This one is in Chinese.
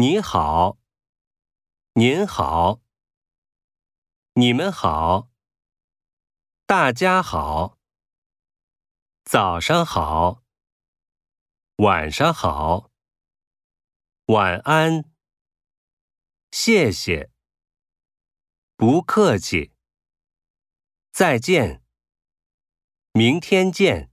你好。您好。你们好。大家好。早上好。晚上好。晚安。谢谢。不客气。再见。明天见。